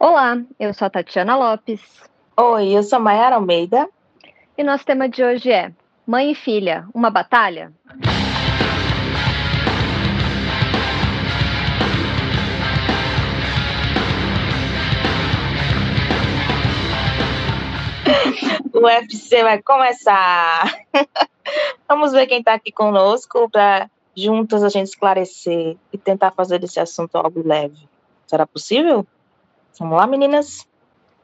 Olá, eu sou a Tatiana Lopes. Oi, eu sou Mayara Almeida. E nosso tema de hoje é Mãe e Filha, uma batalha? o UFC vai começar. Vamos ver quem está aqui conosco para juntas a gente esclarecer e tentar fazer desse assunto algo leve. Será possível? Vamos lá, meninas?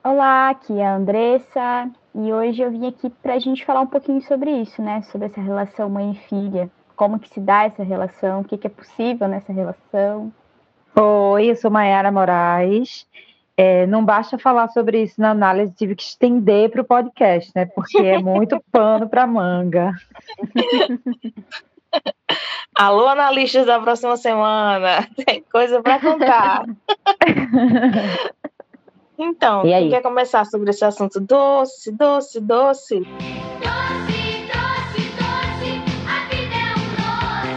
Olá, aqui é a Andressa e hoje eu vim aqui para a gente falar um pouquinho sobre isso, né? Sobre essa relação mãe e filha. Como que se dá essa relação, o que, que é possível nessa relação. Oi, eu sou Mayara Moraes. É, não basta falar sobre isso na análise, tive que estender para o podcast, né? Porque é muito pano para manga. Alô, analistas da próxima semana, tem coisa para contar. então, quem quer começar sobre esse assunto doce, doce, doce? Doce, doce, doce, a vida é um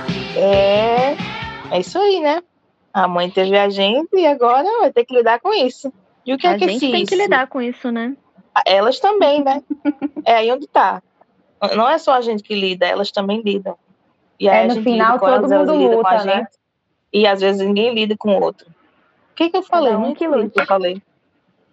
doce. É, é isso aí, né? A mãe teve a gente e agora vai ter que lidar com isso. E o que a é que gente tem isso? que lidar com isso, né? Elas também, né? é aí onde tá. Não é só a gente que lida, elas também lidam. E aí é, no final todo elas, mundo elas luta, né? Gente, e às vezes ninguém lida com o outro. O que, que eu falei? Não, que luta. eu falei.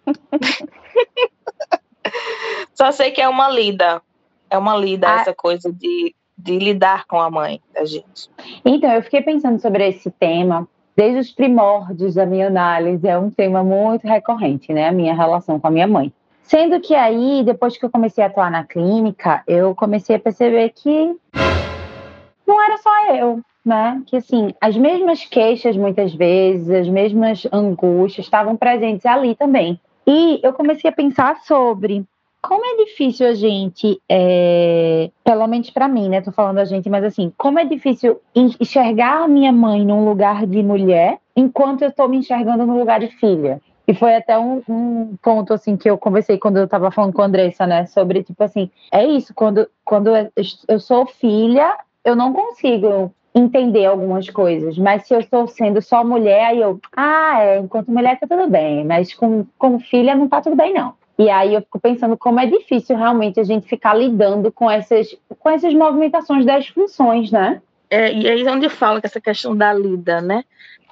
Só sei que é uma lida. É uma lida ah. essa coisa de, de lidar com a mãe da gente. Então, eu fiquei pensando sobre esse tema desde os primórdios da minha análise. É um tema muito recorrente, né? A minha relação com a minha mãe. Sendo que aí, depois que eu comecei a atuar na clínica, eu comecei a perceber que não era só eu, né? Que assim, as mesmas queixas muitas vezes, as mesmas angústias estavam presentes ali também. E eu comecei a pensar sobre como é difícil a gente, é, pelo menos para mim, né? Tô falando a gente, mas assim, como é difícil enxergar a minha mãe num lugar de mulher, enquanto eu tô me enxergando no lugar de filha. E foi até um, um, ponto, assim, que eu conversei quando eu tava falando com a Andressa, né? Sobre, tipo assim, é isso, quando, quando eu sou filha, eu não consigo entender algumas coisas, mas se eu estou sendo só mulher, aí eu, ah, é, enquanto mulher tá tudo bem, mas com, com filha não tá tudo bem, não. E aí eu fico pensando como é difícil realmente a gente ficar lidando com essas, com essas movimentações das funções, né? É, e aí é onde fala que essa questão da lida, né?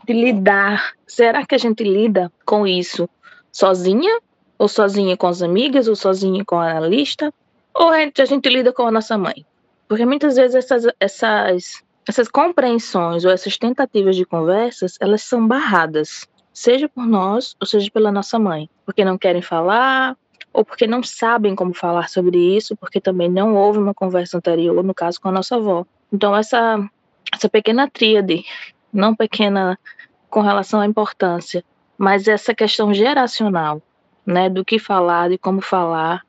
De lidar. Será que a gente lida com isso sozinha? Ou sozinha com as amigas? Ou sozinha com a analista? Ou a gente, a gente lida com a nossa mãe? Porque muitas vezes essas, essas, essas compreensões ou essas tentativas de conversas, elas são barradas, seja por nós ou seja pela nossa mãe, porque não querem falar ou porque não sabem como falar sobre isso, porque também não houve uma conversa anterior, no caso com a nossa avó. Então essa essa pequena tríade, não pequena com relação à importância, mas essa questão geracional, né, do que falar, de como falar,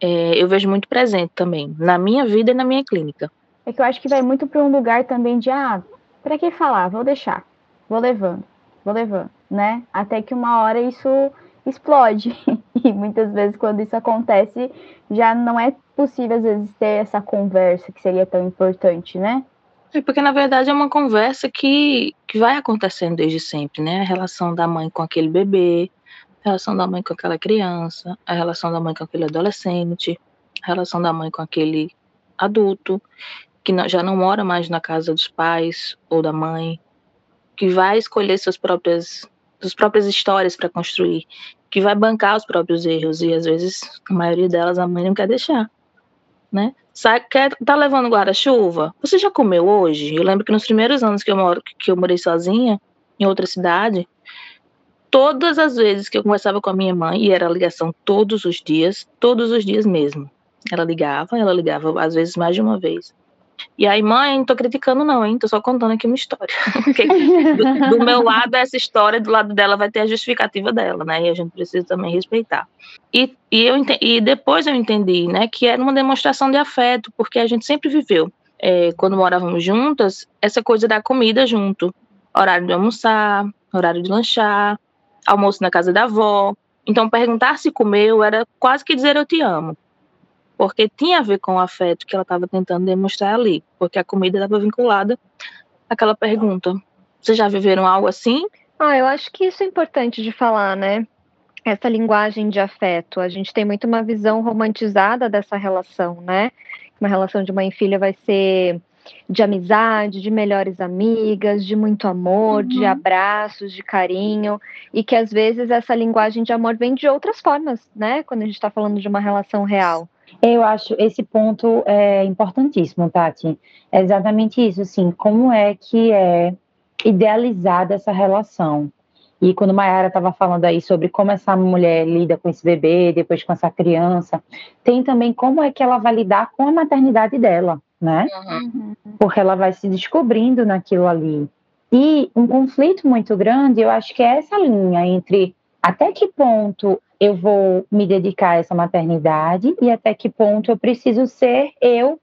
é, eu vejo muito presente também, na minha vida e na minha clínica. É que eu acho que vai muito para um lugar também de, ah, para que falar? Vou deixar, vou levando, vou levando, né? Até que uma hora isso explode. E muitas vezes, quando isso acontece, já não é possível, às vezes, ter essa conversa que seria tão importante, né? É porque, na verdade, é uma conversa que, que vai acontecendo desde sempre, né? A relação da mãe com aquele bebê, a relação da mãe com aquela criança, a relação da mãe com aquele adolescente, a relação da mãe com aquele adulto, que já não mora mais na casa dos pais ou da mãe, que vai escolher suas próprias, suas próprias histórias para construir, que vai bancar os próprios erros, e às vezes, a maioria delas, a mãe não quer deixar. Né? Sai, quer, tá levando guarda-chuva? Você já comeu hoje? Eu lembro que nos primeiros anos que eu, moro, que eu morei sozinha, em outra cidade, todas as vezes que eu conversava com a minha mãe, e era ligação todos os dias, todos os dias mesmo. Ela ligava, ela ligava às vezes mais de uma vez. E aí, mãe, não tô criticando não, hein? Tô só contando aqui uma história. do, do, meu lado, essa história, do lado dela vai ter a justificativa dela, né? E a gente precisa também respeitar. E, e, eu, e depois eu entendi, né, que era uma demonstração de afeto, porque a gente sempre viveu, é, quando morávamos juntas, essa coisa da comida junto. Horário de almoçar, horário de lanchar, almoço na casa da avó. Então, perguntar se comeu era quase que dizer eu te amo. Porque tinha a ver com o afeto que ela estava tentando demonstrar ali. Porque a comida estava vinculada àquela pergunta. Vocês já viveram algo assim? Ah, eu acho que isso é importante de falar, né? essa linguagem de afeto. A gente tem muito uma visão romantizada dessa relação, né? Uma relação de mãe e filha vai ser de amizade, de melhores amigas, de muito amor, uhum. de abraços, de carinho, e que às vezes essa linguagem de amor vem de outras formas, né? Quando a gente está falando de uma relação real. Eu acho esse ponto é importantíssimo, Tati. É exatamente isso, assim, como é que é idealizada essa relação. E quando Mayara estava falando aí sobre como essa mulher lida com esse bebê, depois com essa criança, tem também como é que ela vai lidar com a maternidade dela, né? Uhum. Porque ela vai se descobrindo naquilo ali. E um conflito muito grande, eu acho que é essa linha entre até que ponto eu vou me dedicar a essa maternidade e até que ponto eu preciso ser eu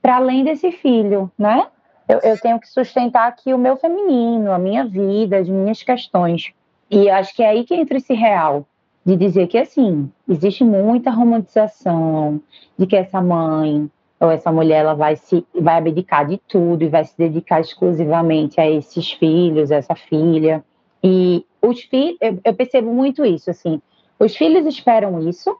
para além desse filho, né? Eu, eu, tenho que sustentar aqui o meu feminino, a minha vida, as minhas questões. E acho que é aí que entra esse real, de dizer que, assim, existe muita romantização de que essa mãe ou essa mulher ela vai se vai abdicar de tudo e vai se dedicar exclusivamente a esses filhos, a essa filha. E os filhos, eu, eu percebo muito isso, assim, os filhos esperam isso,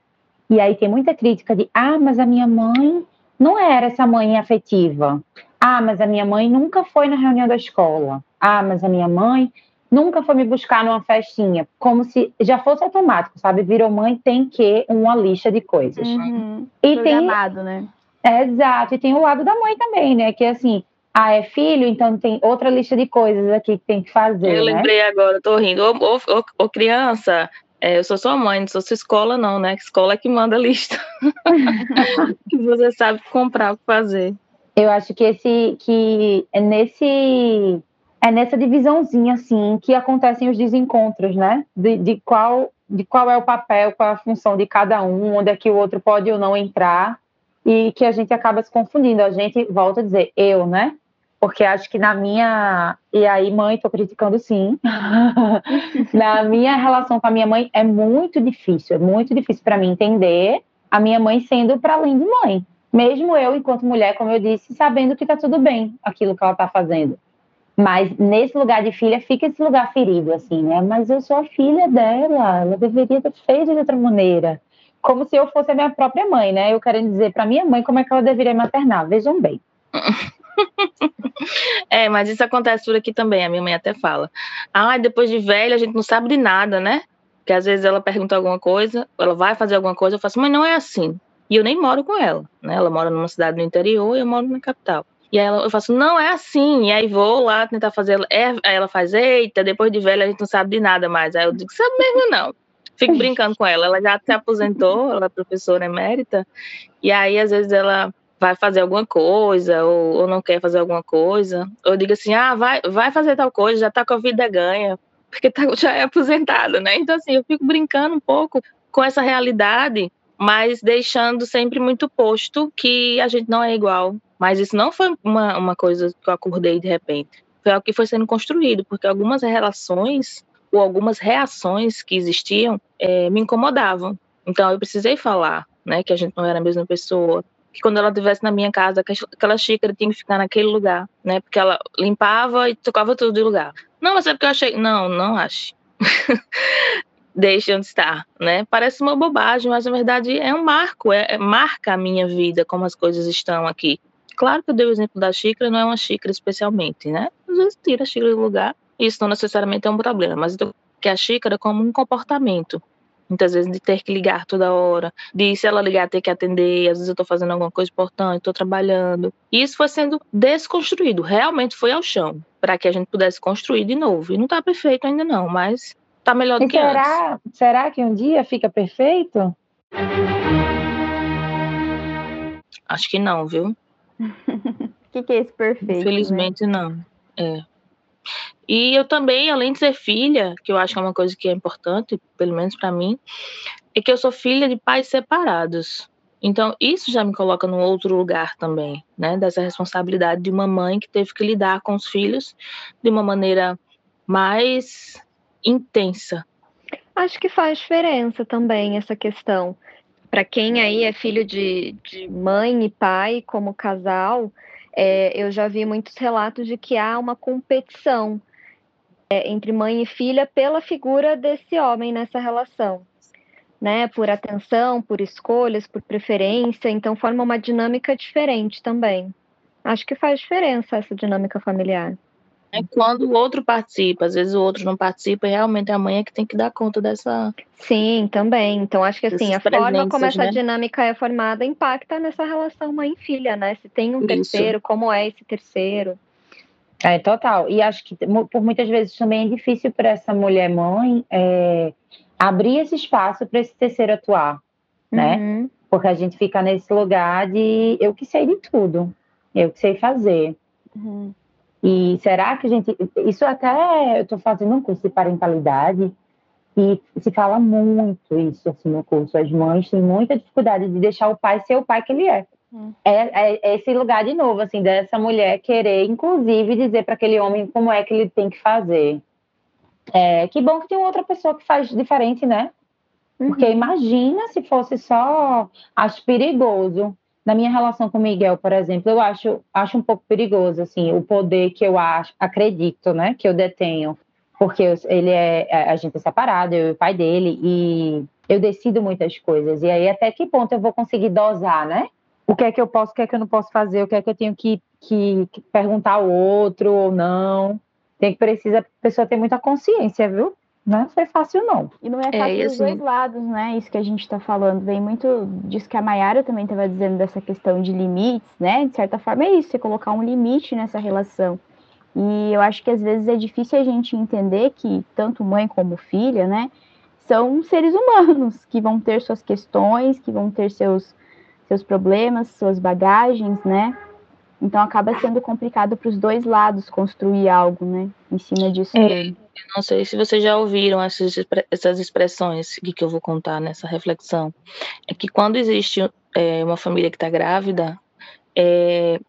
e aí tem muita crítica de, ah, mas a minha mãe não era essa mãe afetiva. Ah, mas a minha mãe nunca foi na reunião da escola. Ah, mas a minha mãe nunca foi me buscar numa festinha. Como se já fosse automático, sabe? Virou mãe, tem que uma lista de coisas. Uhum. E Programado, tem... né? É, exato. E tem o lado da mãe também, né? Que assim, ah, é filho, então tem outra lista de coisas aqui que tem que fazer. Eu né? lembrei agora, tô rindo. Ô, ô, ô, ô criança, é, eu sou sua mãe, não sou sua escola, não, né? Escola é que manda a lista. que você sabe comprar fazer. Eu acho que esse que é nesse é nessa divisãozinha assim que acontecem os desencontros, né? De, de, qual de qual é o papel, qual é a função de cada um, onde é que o outro pode ou não entrar e que a gente acaba se confundindo. A gente volta a dizer eu, né? Porque acho que na minha. E aí, mãe, tô criticando sim. na minha relação com a minha mãe é muito difícil, é muito difícil para mim entender a minha mãe sendo para além de mãe. Mesmo eu, enquanto mulher, como eu disse, sabendo que tá tudo bem aquilo que ela tá fazendo. Mas nesse lugar de filha fica esse lugar ferido, assim, né? Mas eu sou a filha dela, ela deveria ter feito de outra maneira. Como se eu fosse a minha própria mãe, né? Eu quero dizer para minha mãe como é que ela deveria maternar. Vejam bem. é, mas isso acontece por aqui também, a minha mãe até fala. Ah, depois de velha a gente não sabe de nada, né? Porque às vezes ela pergunta alguma coisa, ela vai fazer alguma coisa, eu faço, mas não é assim. E eu nem moro com ela, né? Ela mora numa cidade no interior e eu moro na capital. E aí ela, eu faço, não é assim. E aí vou lá tentar fazer. É, aí ela faz, eita, depois de velha a gente não sabe de nada mais. Aí eu digo, sabe mesmo não. Fico brincando com ela. Ela já se aposentou, ela é professora emérita. E aí, às vezes, ela vai fazer alguma coisa ou, ou, não quer fazer alguma coisa, ou diga assim, ah, vai, vai fazer tal coisa, já tá com a vida ganha, porque tá, já é aposentado, né? Então, assim, eu fico brincando um pouco com essa realidade, mas deixando sempre muito posto que a gente não é igual. Mas isso não foi uma, uma coisa que eu acordei de repente. Foi algo que foi sendo construído, porque algumas relações ou algumas reações que existiam é, me incomodavam. Então, eu precisei falar, né, que a gente não era a mesma pessoa, que quando ela estivesse na minha casa, aquela xícara tinha que ficar naquele lugar, né? Porque ela limpava e tocava tudo de lugar. Não, mas é porque eu achei. Não, não acho. Deixe onde está, né? Parece uma bobagem, mas na verdade é um marco, é, é, marca a minha vida, como as coisas estão aqui. Claro que eu dei o exemplo da xícara, não é uma xícara especialmente, né? Às vezes tira a xícara do lugar, isso não necessariamente é um problema, mas eu que a xícara como um comportamento, muitas vezes de ter que ligar toda hora, de se ela ligar ter que atender, às vezes eu estou fazendo alguma coisa importante, estou trabalhando. E isso foi sendo desconstruído, realmente foi ao chão, para que a gente pudesse construir de novo. E não está perfeito ainda não, mas está melhor do e que será, antes. Será que um dia fica perfeito? Acho que não, viu? O que, que, é esse perfeito? Né? Infelizmente né? não. É. E eu também, além de ser filha, que eu acho que é uma coisa que é importante, pelo menos para mim, é que eu sou filha de pais separados. Então, isso já me coloca num outro lugar também, né? Dessa responsabilidade de uma mãe que teve que lidar com os filhos de uma maneira mais intensa. Acho que faz diferença também essa questão. Para quem aí é filho de, de mãe e pai como casal, é, eu já vi muitos relatos de que há uma competição é, entre mãe e filha pela figura desse homem nessa relação. Né, por atenção, por escolhas, por preferência, então forma uma dinâmica diferente também. Acho que faz diferença essa dinâmica familiar. É quando o outro participa, às vezes o outro não participa, e realmente a mãe é que tem que dar conta dessa. Sim, também. Então acho que assim, a forma como essa né? dinâmica é formada impacta nessa relação mãe-filha, né? Se tem um Isso. terceiro, como é esse terceiro. É, total. E acho que por muitas vezes também é difícil para essa mulher mãe é, abrir esse espaço para esse terceiro atuar, né? Uhum. Porque a gente fica nesse lugar de eu que sei de tudo, eu que sei fazer. Uhum. E será que a gente. Isso até eu estou fazendo um curso de parentalidade e se fala muito isso assim, no curso. As mães têm muita dificuldade de deixar o pai ser o pai que ele é. Hum. É, é, é, esse lugar de novo, assim, dessa mulher querer, inclusive, dizer para aquele homem como é que ele tem que fazer. É, que bom que tem outra pessoa que faz diferente, né? Porque uhum. imagina se fosse só. Acho perigoso. Na minha relação com o Miguel, por exemplo, eu acho, acho um pouco perigoso, assim, o poder que eu acho, acredito, né, que eu detenho. Porque eu, ele é. é a gente é separado, eu e o pai dele, e eu decido muitas coisas. E aí, até que ponto eu vou conseguir dosar, né? o que é que eu posso, o que é que eu não posso fazer, o que é que eu tenho que, que, que perguntar ao outro ou não. Tem que precisa a pessoa ter muita consciência, viu? Não foi fácil, não. E não é, é fácil é, dos dois lados, né? Isso que a gente está falando. Vem muito disso que a Mayara também estava dizendo, dessa questão de limites, né? De certa forma, é isso, você colocar um limite nessa relação. E eu acho que às vezes é difícil a gente entender que tanto mãe como filha, né? São seres humanos que vão ter suas questões, que vão ter seus seus problemas, suas bagagens, né? Então acaba sendo complicado para os dois lados construir algo, né? Em cima disso. É, não sei se vocês já ouviram essas, essas expressões que eu vou contar nessa reflexão. É que quando existe é, uma família que está grávida, é,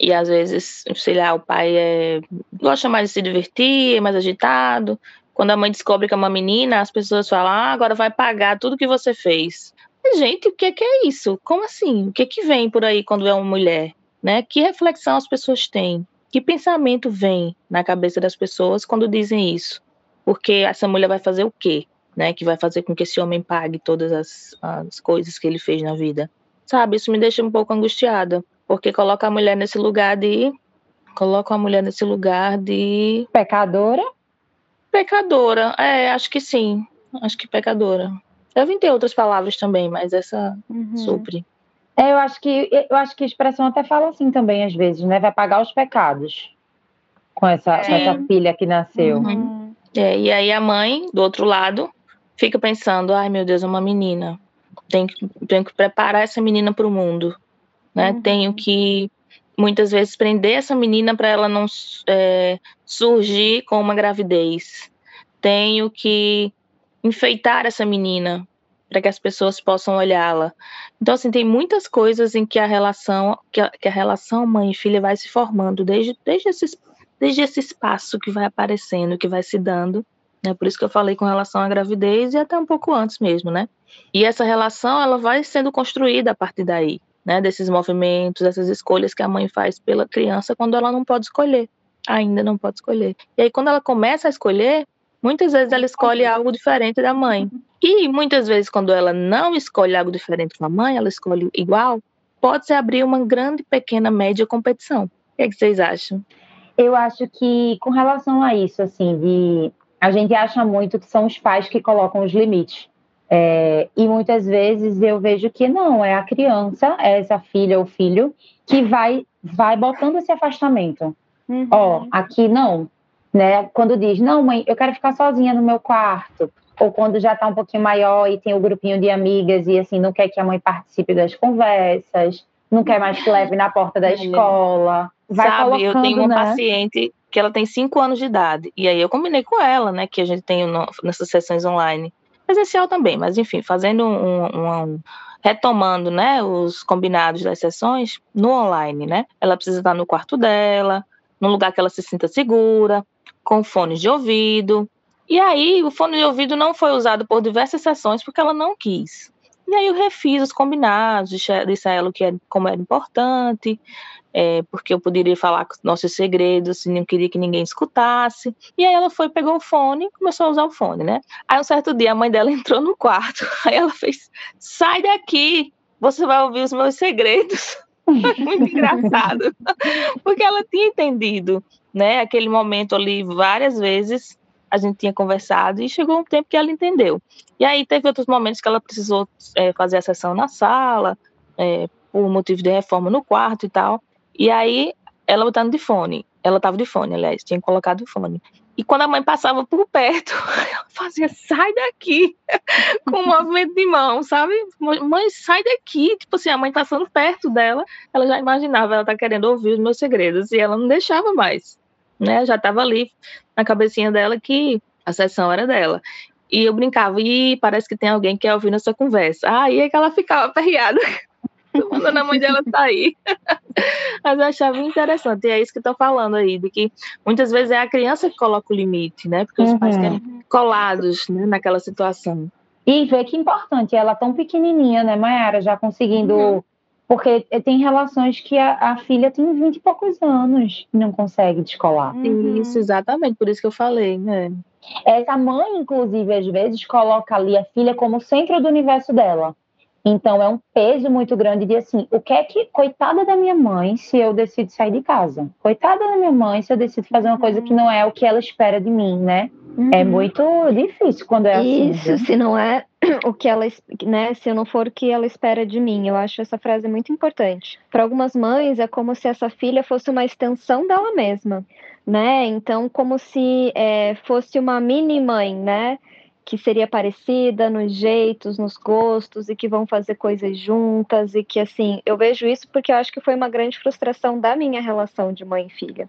e às vezes, sei lá, o pai é, gosta mais de se divertir, é mais agitado. Quando a mãe descobre que é uma menina, as pessoas falam: ah, agora vai pagar tudo que você fez. Gente, o que é, que é isso? Como assim? O que é que vem por aí quando é uma mulher? Né? Que reflexão as pessoas têm? Que pensamento vem na cabeça das pessoas quando dizem isso? Porque essa mulher vai fazer o quê? Né, que vai fazer com que esse homem pague todas as, as coisas que ele fez na vida. Sabe, isso me deixa um pouco angustiada, porque coloca a mulher nesse lugar de coloca a mulher nesse lugar de pecadora? Pecadora, é, acho que sim. Acho que pecadora. Devem ter outras palavras também, mas essa uhum. supre. É, eu acho que eu acho que a expressão até fala assim também às vezes, né? Vai pagar os pecados com essa, com essa filha que nasceu. Uhum. É, e aí a mãe, do outro lado, fica pensando, ai meu Deus, é uma menina. Tenho que, tenho que preparar essa menina para o mundo. Né? Uhum. Tenho que muitas vezes prender essa menina para ela não é, surgir com uma gravidez. Tenho que enfeitar essa menina para que as pessoas possam olhá-la. Então, assim, tem muitas coisas em que a relação, que a, que a, relação mãe e filha vai se formando desde, desde, esse, desde esse espaço que vai aparecendo, que vai se dando. Né? Por isso que eu falei com relação à gravidez e até um pouco antes mesmo, né? E essa relação, ela vai sendo construída a partir daí, né? Desses movimentos, dessas escolhas que a mãe faz pela criança quando ela não pode escolher. Ainda não pode escolher. E aí, quando ela começa a escolher, Muitas vezes ela escolhe algo diferente da mãe. E muitas vezes, quando ela não escolhe algo diferente da mãe, ela escolhe igual, pode-se abrir uma grande, pequena, média competição. O que, é que vocês acham? Eu acho que, com relação a isso, assim, de a gente acha muito que são os pais que colocam os limites. É, e muitas vezes eu vejo que não, é a criança, é essa filha ou filho, que vai, vai botando esse afastamento. Uhum. Ó, aqui não, né? Quando diz, não, mãe, eu quero ficar sozinha no meu quarto, ou quando já está um pouquinho maior e tem o um grupinho de amigas e assim não quer que a mãe participe das conversas, não quer mais que leve na porta da escola. Vai Sabe, eu tenho uma né? paciente que ela tem cinco anos de idade e aí eu combinei com ela, né, que a gente tem no, nessas sessões online, presencial também, mas enfim, fazendo um, um, um retomando, né, os combinados das sessões no online, né? Ela precisa estar no quarto dela, num lugar que ela se sinta segura, com fones de ouvido. E aí, o fone de ouvido não foi usado por diversas sessões porque ela não quis. E aí, eu refiz os combinados, disse a ela que era, como era importante, é, porque eu poderia falar nossos segredos, não queria que ninguém escutasse. E aí ela foi, pegou o fone e começou a usar o fone, né? Aí um certo dia a mãe dela entrou no quarto, aí ela fez: sai daqui, você vai ouvir os meus segredos. Muito engraçado, porque ela tinha entendido, né? Aquele momento ali várias vezes a gente tinha conversado e chegou um tempo que ela entendeu. E aí teve outros momentos que ela precisou é, fazer a sessão na sala, é, por motivo de reforma no quarto e tal. E aí ela botando de fone. Ela estava de fone, aliás, tinha colocado o fone. E quando a mãe passava por perto, ela fazia, sai daqui, com um movimento de mão, sabe? Mãe, sai daqui. Tipo assim, a mãe passando perto dela, ela já imaginava, ela tá querendo ouvir os meus segredos, e ela não deixava mais, né? Já estava ali na cabecinha dela que a sessão era dela. E eu brincava, e parece que tem alguém que quer ouvir nossa conversa. Aí que ela ficava aperreada mandando a mãe dela sair. Mas eu achava interessante, e é isso que estou falando aí, de que muitas vezes é a criança que coloca o limite, né? Porque os uhum. pais querem colados né, naquela situação. E ver que importante, ela tão pequenininha, né, Mayara, já conseguindo. Uhum. Porque tem relações que a, a, filha tem 20 e poucos anos e não consegue descolar. Uhum. Isso, exatamente, por isso que eu falei, né? Essa mãe, inclusive, às vezes, coloca ali a filha como centro do universo dela. Então é um peso muito grande de assim, o que é que, coitada da minha mãe, se eu decido sair de casa? Coitada da minha mãe, se eu decido fazer uma coisa que não é o que ela espera de mim, né? É uhum. É muito difícil quando é assim. Isso, se não é o que ela, né, se eu não for o que ela espera de mim. Eu acho essa frase muito importante. Para algumas mães é como se essa filha fosse uma extensão dela mesma, né? Então como se é, fosse uma mini mãe, né? Que seria parecida nos jeitos, nos gostos e que vão fazer coisas juntas e que assim, eu vejo isso porque eu acho que foi uma grande frustração da minha relação de mãe e filha.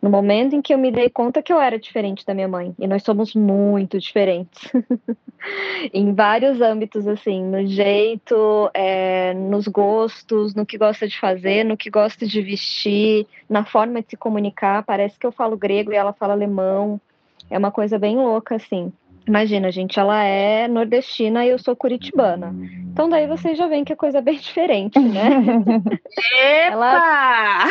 No momento em que eu me dei conta que eu era diferente da minha mãe, e nós somos muito diferentes, em vários âmbitos, assim, no jeito, é, nos gostos, no que gosta de fazer, no que gosta de vestir, na forma de se comunicar. Parece que eu falo grego e ela fala alemão. É uma coisa bem louca, assim. Imagina, gente, ela é nordestina e eu sou curitibana. Então daí vocês já veem que a coisa é bem diferente, né? Epa! Ela,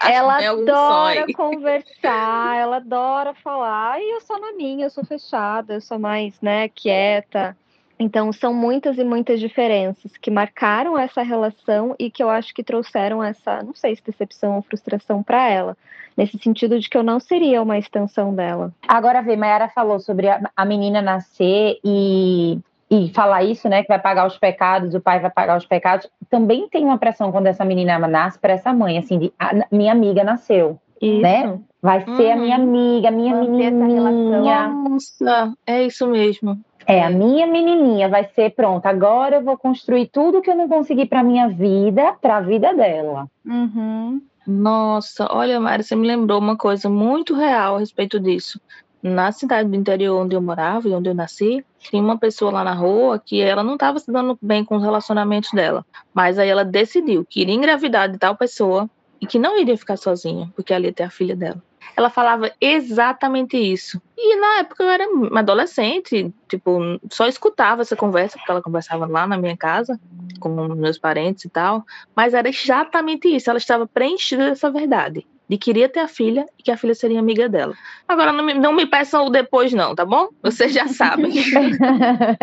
ela é adora sonho. conversar, ela adora falar. E eu sou na minha, eu sou fechada, eu sou mais, né, quieta. Então, são muitas e muitas diferenças que marcaram essa relação e que eu acho que trouxeram essa, não sei se decepção ou frustração para ela, nesse sentido de que eu não seria uma extensão dela. Agora, vê, Mayara falou sobre a, a menina nascer e, e falar isso, né, que vai pagar os pecados, o pai vai pagar os pecados. Também tem uma pressão quando essa menina nasce para essa mãe, assim, de a, minha amiga nasceu, isso. né? Vai ser uhum. a minha amiga, a minha menininha. Nossa, é isso mesmo. É, a minha menininha vai ser pronta. Agora eu vou construir tudo que eu não consegui para minha vida, para a vida dela. Uhum. Nossa, olha, Mari, você me lembrou uma coisa muito real a respeito disso. Na cidade do interior onde eu morava e onde eu nasci, tinha uma pessoa lá na rua que ela não estava se dando bem com os relacionamentos dela. Mas aí ela decidiu que iria engravidar de tal pessoa e que não iria ficar sozinha, porque ali ia ter a filha dela ela falava exatamente isso. E na época eu era uma adolescente, tipo, só escutava essa conversa, porque ela conversava lá na minha casa, com meus parentes e tal, mas era exatamente isso, ela estava preenchida dessa verdade. De queria ter a filha e que a filha seria amiga dela. Agora, não me, não me peçam o depois, não, tá bom? Vocês já sabem.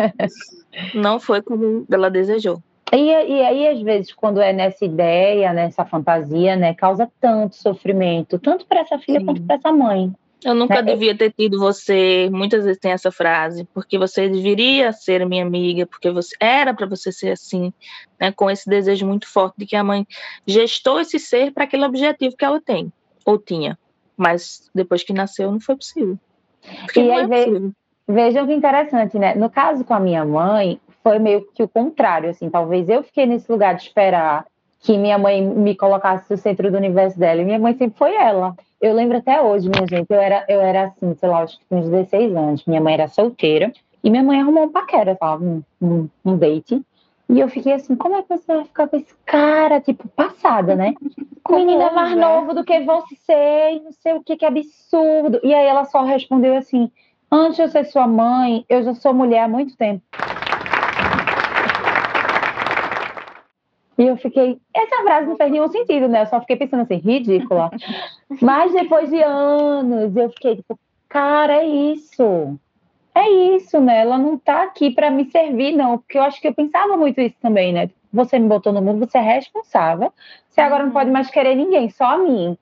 não foi como ela desejou. E, e, aí, às vezes, quando é nessa ideia, nessa fantasia, né, causa tanto sofrimento, tanto para essa filha Sim. quanto para essa mãe. Eu nunca né? devia ter tido você. Muitas vezes tem essa frase, porque você deveria ser minha amiga, porque você era para você ser assim, né, com esse desejo muito forte de que a mãe gestou esse ser para aquele objetivo que ela tem ou tinha, mas depois que nasceu não foi possível. Porque e aí é vejam que interessante, né? No caso com a minha mãe, foi meio que o contrário, assim, talvez eu fiquei nesse lugar de esperar que minha mãe me colocasse no centro do universo dela, e minha mãe sempre foi ela. Eu lembro até hoje, minha gente, eu era, eu era assim, sei lá, acho que uns 16 anos, minha mãe era solteira, e minha mãe arrumou um paquera, sabe, um, um, um date, e eu fiquei assim, como é que você vai ficar com esse cara, tipo, passada, né? Com menina mais novo do que você, não sei o que, que absurdo. E aí ela só respondeu assim, antes de eu ser sua mãe, eu já sou mulher há muito tempo. E eu fiquei, essa frase não fez nenhum sentido, né? Eu só fiquei pensando assim, ridícula. Mas depois de anos, eu fiquei tipo, cara, é isso. É isso, né? Ela não tá aqui para me servir, não. Porque eu acho que eu pensava muito isso também, né? Você me botou no mundo, você é responsável. Você agora não pode mais querer ninguém, só a mim.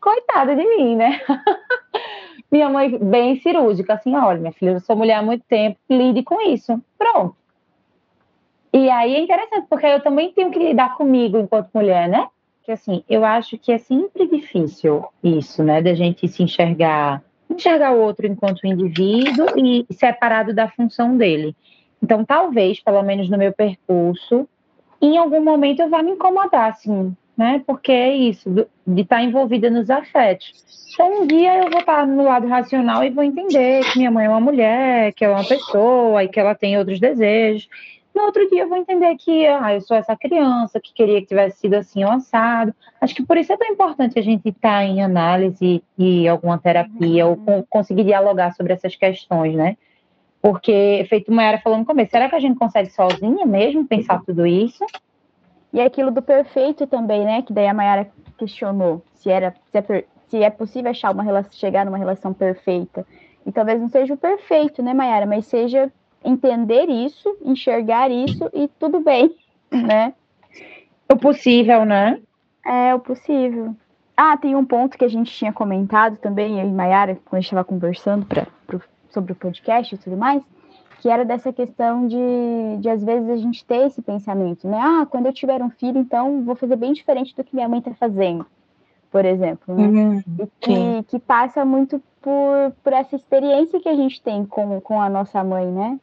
Coitada de mim, né? minha mãe, bem cirúrgica, assim: olha, minha filha, eu sou mulher há muito tempo, lide com isso. Pronto. E aí é interessante, porque eu também tenho que lidar comigo enquanto mulher, né? Que assim, eu acho que é sempre difícil isso, né? Da gente se enxergar, enxergar o outro enquanto indivíduo e separado da função dele. Então, talvez, pelo menos no meu percurso, em algum momento eu vá me incomodar, assim, né? Porque é isso, de estar envolvida nos afetos. Então, um dia eu vou estar no lado racional e vou entender que minha mãe é uma mulher, que ela é uma pessoa e que ela tem outros desejos. No outro dia eu vou entender que ah, eu sou essa criança que queria que tivesse sido assim ou assado. Acho que por isso é tão importante a gente estar em análise e alguma terapia ou com, conseguir dialogar sobre essas questões, né? Porque, feito uma era falando no começo, será que a gente consegue sozinha mesmo pensar tudo isso? E aquilo do perfeito também, né? Que daí a Mayara questionou se era se é, se é possível achar uma relação, chegar numa relação perfeita. E talvez não seja o perfeito, né, Mayara? Mas seja entender isso, enxergar isso e tudo bem, né? O possível, né? É, o possível. Ah, tem um ponto que a gente tinha comentado também, eu e Mayara, quando a gente estava conversando pra, pro, sobre o podcast e tudo mais, que era dessa questão de, de, às vezes, a gente ter esse pensamento, né? Ah, quando eu tiver um filho, então vou fazer bem diferente do que minha mãe está fazendo, por exemplo. Né? Uhum, e que, que, passa muito por, por essa experiência que a gente tem com, com a nossa mãe, né?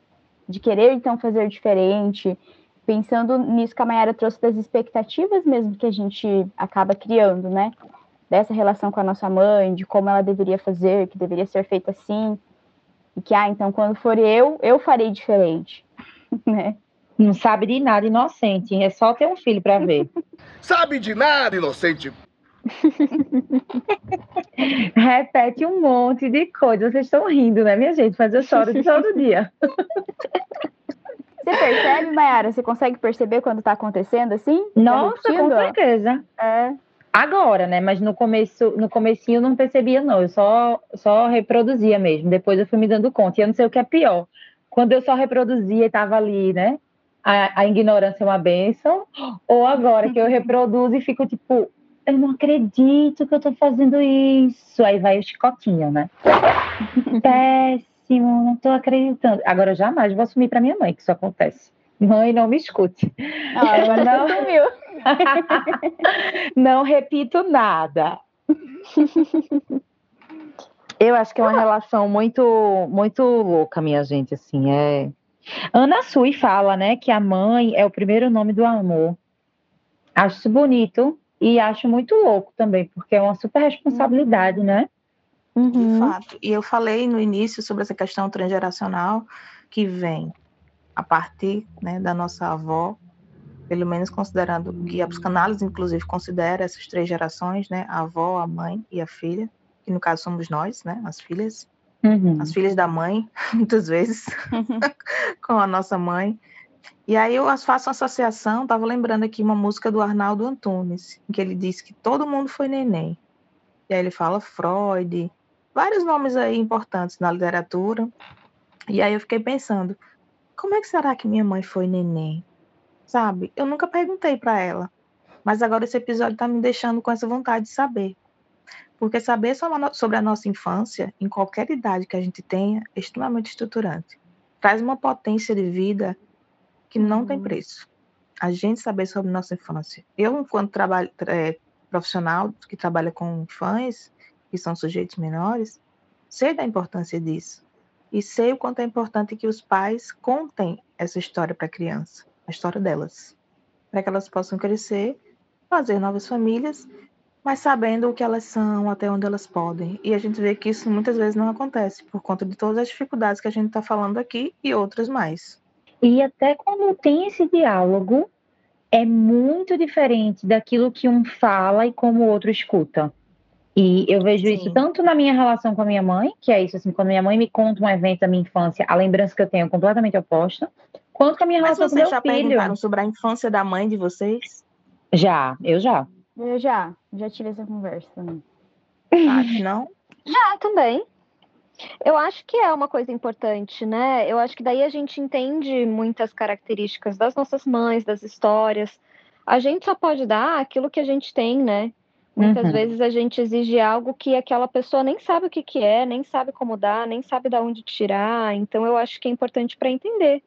De querer então fazer diferente, pensando nisso que a Mayara trouxe das expectativas mesmo que a gente acaba criando, né? Dessa relação com a nossa mãe, de como ela deveria fazer, que deveria ser feito assim. E que, ah, então quando for eu, eu farei diferente, né? Não sabe de nada, inocente. É só ter um filho para ver. sabe de nada, inocente. Repete um monte de coisa. Vocês estão rindo, né, minha gente? Mas eu choro todo dia. Você percebe, Mayara? Você consegue perceber quando está acontecendo assim? Tá Nossa, com certeza. É. Agora, né? Mas no começo, no comecinho eu não percebia, não. Eu só, só reproduzia mesmo. Depois eu fui me dando conta. E eu não sei o que é pior. Quando eu só reproduzia e estava ali, né? A, a ignorância é uma benção. Ou agora que eu reproduzo e fico tipo, eu não acredito que eu tô fazendo isso. Aí vai o chicotinho, né? Péssimo, não tô acreditando. Agora eu jamais vou assumir para minha mãe que isso acontece. Mãe, não me escute. Ah, agora não sumiu. não repito nada. Eu acho que é uma relação muito, muito louca, minha gente, assim, é... Ana Sui fala, né, que a mãe é o primeiro nome do amor. Acho isso bonito, e acho muito louco também, porque é uma super responsabilidade, uhum. né? Uhum. De fato. E eu falei no início sobre essa questão transgeracional que vem a partir né, da nossa avó, pelo menos considerando que a psicanálise, inclusive, considera essas três gerações, né? A avó, a mãe e a filha, que no caso somos nós, né? As filhas. Uhum. As filhas da mãe, muitas vezes, uhum. com a nossa mãe. E aí eu faço uma associação, estava lembrando aqui uma música do Arnaldo Antunes, em que ele diz que todo mundo foi neném. E aí ele fala Freud, vários nomes aí importantes na literatura. E aí eu fiquei pensando, como é que será que minha mãe foi neném? Sabe? Eu nunca perguntei para ela. Mas agora esse episódio está me deixando com essa vontade de saber. Porque saber sobre a nossa infância, em qualquer idade que a gente tenha, é extremamente estruturante. Traz uma potência de vida que não tem uhum. preço. A gente saber sobre nossa infância. Eu, enquanto trabalho, é, profissional que trabalha com fãs, que são sujeitos menores, sei da importância disso. E sei o quanto é importante que os pais contem essa história para a criança, a história delas, para que elas possam crescer, fazer novas famílias, mas sabendo o que elas são, até onde elas podem. E a gente vê que isso muitas vezes não acontece, por conta de todas as dificuldades que a gente está falando aqui e outras mais. E até quando tem esse diálogo, é muito diferente daquilo que um fala e como o outro escuta. E eu vejo Sim. isso tanto na minha relação com a minha mãe, que é isso, assim, quando minha mãe me conta um evento da minha infância, a lembrança que eu tenho é completamente oposta, quanto com a minha Mas relação com meu filho. Mas vocês já perguntaram sobre a infância da mãe de vocês? Já, eu já. Eu já, já tive essa conversa também. Tati, não? Já também. Eu acho que é uma coisa importante, né? Eu acho que daí a gente entende muitas características das nossas mães, das histórias. A gente só pode dar aquilo que a gente tem, né? Muitas Uhum. vezes a gente exige algo que aquela pessoa nem sabe o que, que é, nem sabe como dar, nem sabe de onde tirar. Então eu acho que é importante para entender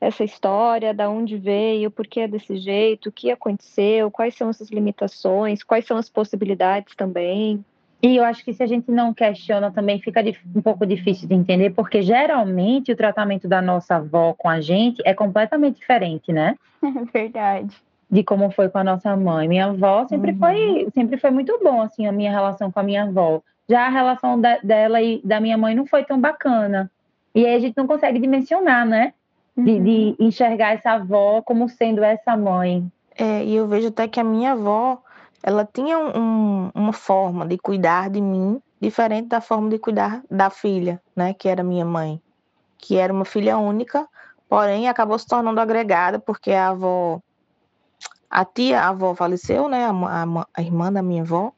essa história, da onde veio, por que é desse jeito, o que aconteceu, quais são essas limitações, quais são as possibilidades também. E eu acho que se a gente não questiona também fica um pouco difícil de entender, porque geralmente o tratamento da nossa avó com a gente é completamente diferente, né? Verdade. De como foi com a nossa mãe. Minha avó sempre Uhum. foi, sempre foi muito bom, assim, a minha relação com a minha avó. Já a relação da- dela e da minha mãe não foi tão bacana. E aí a gente não consegue dimensionar, né? De, de enxergar essa avó como sendo essa mãe. É, e eu vejo até que a minha avó, ela tinha um- um- uma forma de cuidar de mim diferente da forma de cuidar da filha, né, que era minha mãe, que era uma filha única, porém acabou se tornando agregada porque a avó, a tia, a avó faleceu, né, a, a a irmã da minha avó,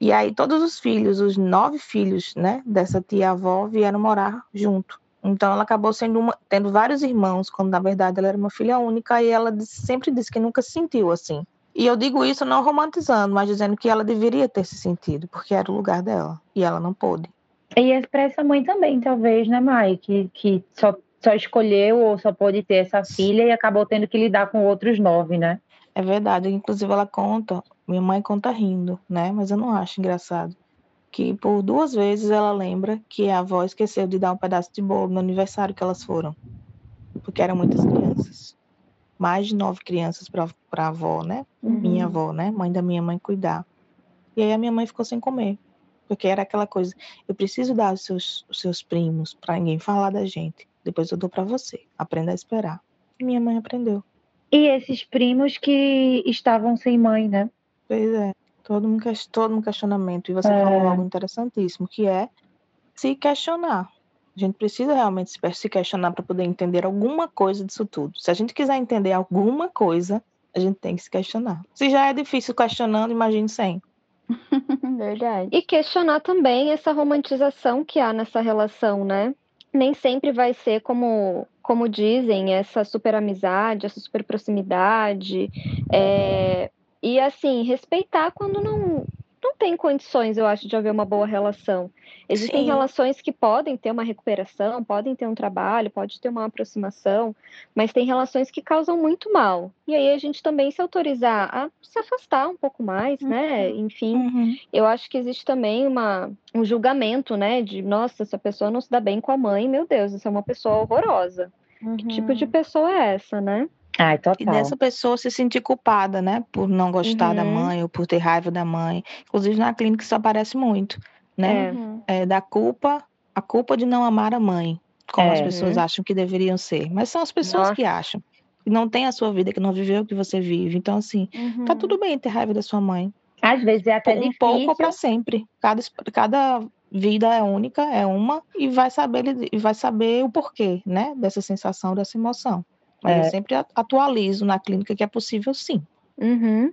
e aí todos os filhos, os nove filhos, né, dessa tia avó vieram morar junto. Então ela acabou sendo uma, tendo vários irmãos, quando na verdade ela era uma filha única e ela sempre disse que nunca se sentiu assim. E eu digo isso não romantizando, mas dizendo que ela deveria ter se sentido, porque era o lugar dela e ela não pôde. E é para essa mãe também, talvez, né, Mai? Que, que só, só escolheu ou só pôde ter essa filha e acabou tendo que lidar com outros nove, né? É verdade, inclusive ela conta, minha mãe conta rindo, né? Mas eu não acho engraçado. Que por duas vezes ela lembra que a avó esqueceu de dar um pedaço de bolo no aniversário que elas foram. Porque eram muitas crianças. Mais de nove crianças para a avó, né? Minha avó, né? Mãe da minha mãe cuidar. E aí a minha mãe ficou sem comer. Porque era aquela coisa, eu preciso dar os seus, os seus primos para ninguém falar da gente. Depois eu dou para você. Aprenda a esperar. E minha mãe aprendeu. E esses primos que estavam sem mãe, né? Pois é, todo um, todo um questionamento. E você É. falou algo interessantíssimo, que é se questionar. A gente precisa realmente se questionar para poder entender alguma coisa disso tudo. Se a gente quiser entender alguma coisa, a gente tem que se questionar. Se já é difícil questionando, imagine sem. Verdade. E questionar também essa romantização que há nessa relação, né? Nem sempre vai ser como, como dizem, essa super amizade, essa super proximidade. é, E assim, respeitar quando não tem condições, eu acho, de haver uma boa relação. Existem Sim. relações que podem ter uma recuperação, podem ter um trabalho, pode ter uma aproximação, mas tem relações que causam muito mal. E aí a gente também se autorizar a se afastar um pouco mais, né? Enfim, eu acho que existe também uma, um julgamento, né? De, nossa, essa pessoa não se dá bem com a mãe, meu Deus, essa é uma pessoa horrorosa. Que tipo de pessoa é essa, né? Ai, E total. dessa pessoa se sentir culpada, né? Por não gostar da Uhum. mãe ou por ter raiva da mãe. Inclusive na clínica isso aparece muito, né? É. Uhum. é, da culpa, a culpa de não amar a mãe, como as É. pessoas acham que deveriam ser. Mas são as pessoas que Nossa. acham. Que não tem a sua vida, que não viveu o que você vive. Então, assim, tá Uhum. tudo bem ter raiva da sua mãe. Às vezes é até um difícil. pouco ou pra sempre. Cada, es- cada vida é única, é uma, e vai saber, lid- e vai saber o porquê, né? Dessa sensação, dessa emoção. Mas É. eu sempre atualizo na clínica que é possível sim. Uhum.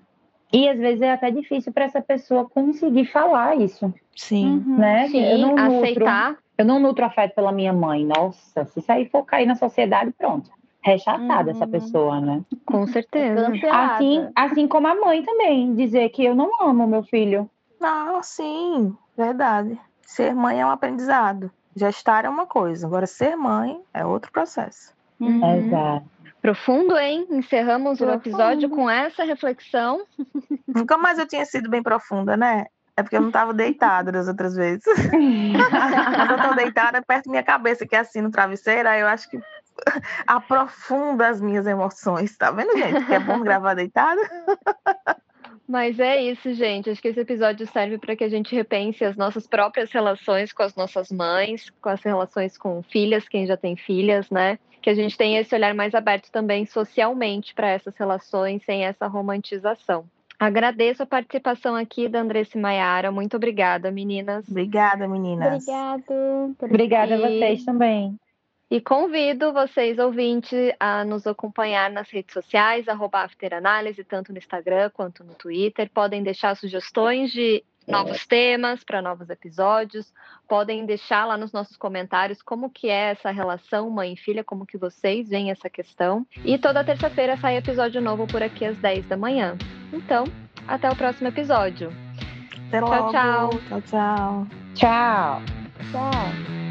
E às vezes é até difícil para essa pessoa conseguir falar isso, Sim. Uhum. né? eu Sim, não nutro, aceitar. eu não nutro afeto pela minha mãe. Nossa, se isso aí for cair na sociedade, pronto. Rechaçada essa Uhum. pessoa, né? Com certeza. Assim, assim como a mãe também, dizer que eu não amo meu filho. Ah, sim, verdade. Ser mãe é um aprendizado. Gestar é uma coisa, agora ser mãe é outro processo. Uhum. Exato. Profundo, hein? Encerramos o episódio Profundo. com essa reflexão. Nunca mais eu tinha sido bem profunda, né? É porque eu não estava deitada das outras vezes. Quando eu tô deitada perto da minha cabeça, que é assim no travesseiro, aí eu acho que aprofunda as minhas emoções. Tá vendo, gente? Que é bom gravar deitada? Mas é isso, gente. Acho que esse episódio serve para que a gente repense as nossas próprias relações com as nossas mães, com as relações com filhas, quem já tem filhas, né? Que a gente tenha esse olhar mais aberto também socialmente para essas relações, sem essa romantização. Agradeço a participação aqui da Andressa Maiara. Muito obrigada, meninas. Obrigada, meninas. Obrigado. Obrigada a vocês também. E convido vocês, ouvintes, a nos acompanhar nas redes sociais, arroba Afteranálise, tanto no Instagram quanto no Twitter. Podem deixar sugestões de novos temas para novos episódios. Podem deixar lá nos nossos comentários como que é essa relação mãe e filha, como que vocês veem essa questão. E toda terça-feira sai episódio novo por aqui às 10 da manhã. Então, até o próximo episódio. Até Tchau, logo. tchau. Tchau, tchau. Tchau. Tchau.